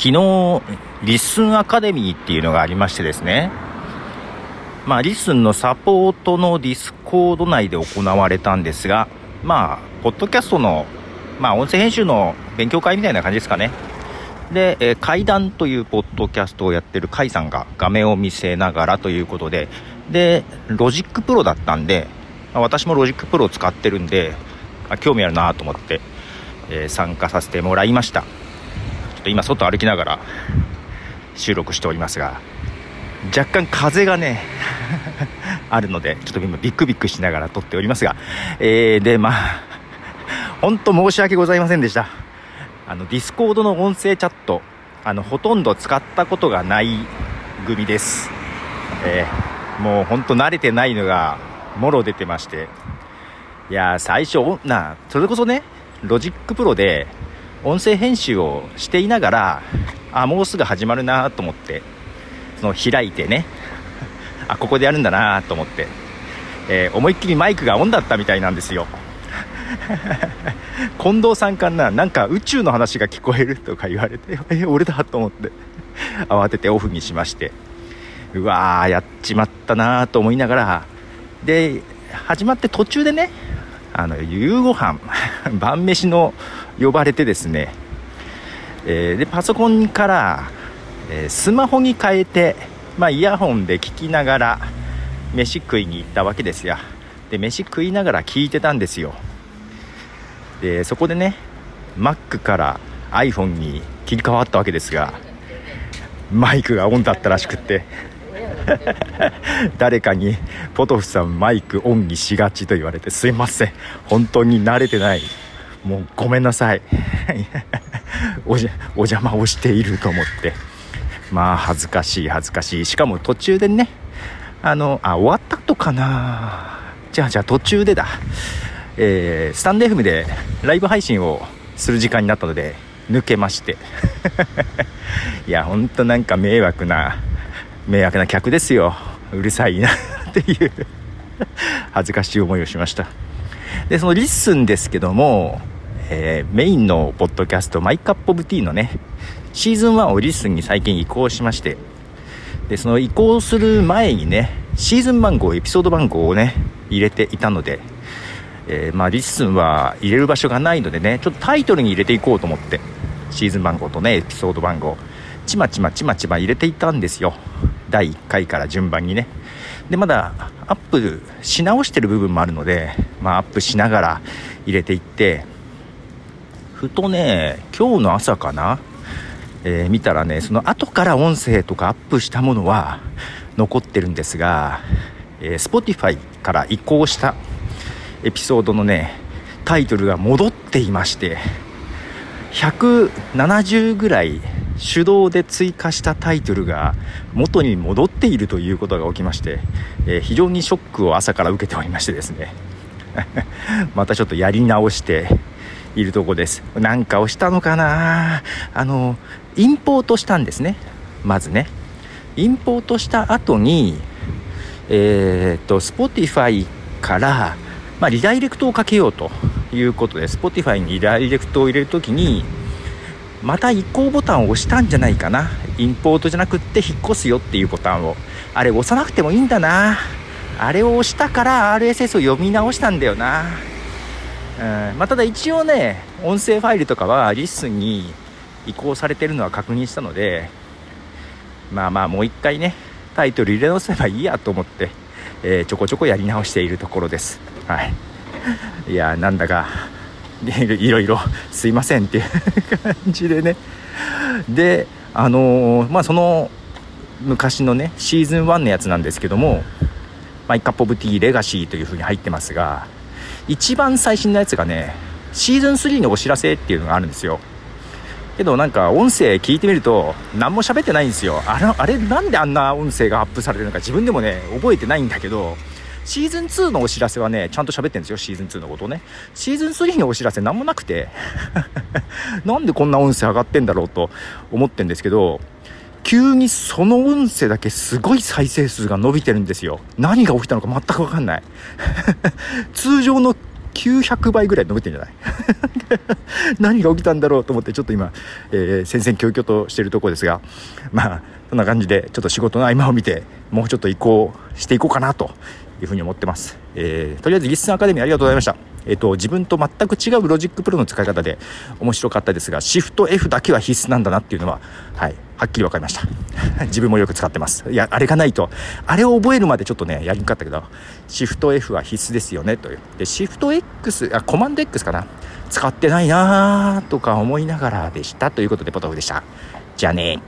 昨日、 LISTEN アカデミーっていうのがありましてですね、まあ、 LISTEN のサポートの Discord 内で行われたんですが、まあ、ポッドキャストの、まあ、音声編集の勉強会みたいな感じですかね。で、えー、階段というポッドキャストをやってる甲斐さんが画面を見せながらということで、で、 Logic Pro だったんで、まあ、私も Logic Pro を使ってるんで、あ興味あるなと思って、えー、参加させてもらいました。ょっと今外歩きながら収録しておりますが若干風がね あるのでちょっと今ビックビックしながら撮っておりますが、えー、でまあ本当申し訳ございませんでした。あの Discord の音声チャットあのほとんど使ったことがない組です、えー、もう本当慣れてないのがもろ出てまして。いや最初なそれこそね Logic Pro で音声編集をしていながらあもうすぐ始まるなと思ってその開いてねあここでやるんだなと思って、えー、思いっきりマイクがオンだったみたいなんですよ。近藤さんかななんか宇宙の話が聞こえるとか言われてえ俺だと思って慌ててオフにしましてうわーやっちまったなと思いながらで始まって途中でねあの夕ご飯晩飯の呼ばれてですね、えー、でパソコンから、えー、スマホに変えて、まあ、イヤホンで聞きながら飯食いに行ったわけですよ。で飯食いながら聞いてたんですよ。でそこでね Mac から iPhone に切り替わったわけですがマイクがオンだったらしくって。誰かに「ポトフさんマイクオンにしがち」と言われてすいません。本当に慣れてない。もうごめんなさい。おじお邪魔をしていると思って。まあ恥ずかしい恥ずかしい。しかも途中でねあのあ終わったとかな。じゃあじゃあ途中でだ。えー、スタンド FM でライブ配信をする時間になったので抜けまして。いやほんとなんか迷惑な迷惑な客ですよ。うるさいなっていう。恥ずかしい思いをしました。でその LISTEN ですけども、えー、メインのポッドキャスト My Cup of Tea のねシーズン1を LISTEN に最近移行しましてでその移行する前にねシーズン番号エピソード番号をね入れていたので、えー、まあ、リスンは入れる場所がないのでねちょっとタイトルに入れていこうと思ってシーズン番号とねエピソード番号ちまちまちまちま入れていたんですよ。第1回から順番にね。でまだアップし直してる部分もあるので、まあ、アップしながら入れていってふとね今日の朝かな、えー、見たらねその後から音声とかアップしたものは残ってるんですが、えー、Spotify から移行したエピソードのねタイトルが戻っていまして170ぐらい手動で追加したタイトルが元に戻っているということが起きまして、えー、非常にショックを朝から受けておりましてですね。またちょっとやり直しているとこです。なんか押したのかな？あのインポートしたんですね。まずね。インポートした後にえー、っと Spotify からまあ、リダイレクトをかけようということで Spotify にリダイレクトを入れるときにまた移行ボタンを押したんじゃないかな。インポートじゃなくって引っ越すよっていうボタンを。あれ押さなくてもいいんだな。あれを押したから RSS を読み直したんだよな。うん。まあ、ただ一応ね音声ファイルとかはリスンに移行されてるのは確認したのでまあまあもう一回ねタイトル入れ直せばいいやと思って、えー、ちょこちょこやり直しているところです。はい。いやなんだか いろいろすいませんっていう 感じでね。であのー、まあその昔のねシーズン1のやつなんですけども「マイカップオブティーレガシー」というふうに入ってますが一番最新のやつがねシーズン3のお知らせっていうのがあるんですよけどなんか音声聞いてみると何も喋ってないんですよあれあれなんであんな音声がアップされるのか自分でもね覚えてないんだけどシーズン2のお知らせはね、ちゃんと喋ってるんですよ、シーズン2のことをね。シーズン3のお知らせなんもなくて なんでこんな音声上がってんだろうと思ってんですけど、急にその音声だけすごい再生数が伸びてるんですよ。何が起きたのか全くわかんない。通常の900倍ぐらい伸びてんじゃない？何が起きたんだろうと思ってちょっと今、えー、戦々恐々としてるとこですが。まあそんな感じでちょっと仕事の合間を見てもうちょっと移行していこうかなというふうに思ってます、えー、とりあえず LISTEN アカデミーありがとうございました。えっ、と、自分と全く違う Logic Pro の使い方で面白かったですが、シフト F だけは必須なんだなっていうのは、はい、はっきり分かりました。自分もよく使ってます。いや、あれがないと、あれを覚えるまでちょっとね、やりにくかったけど、シフト F は必須ですよね、という。で、シフト X、あ、コマンド X かな。使ってないなーとか思いながらでした。ということで、ポトフでした。じゃあね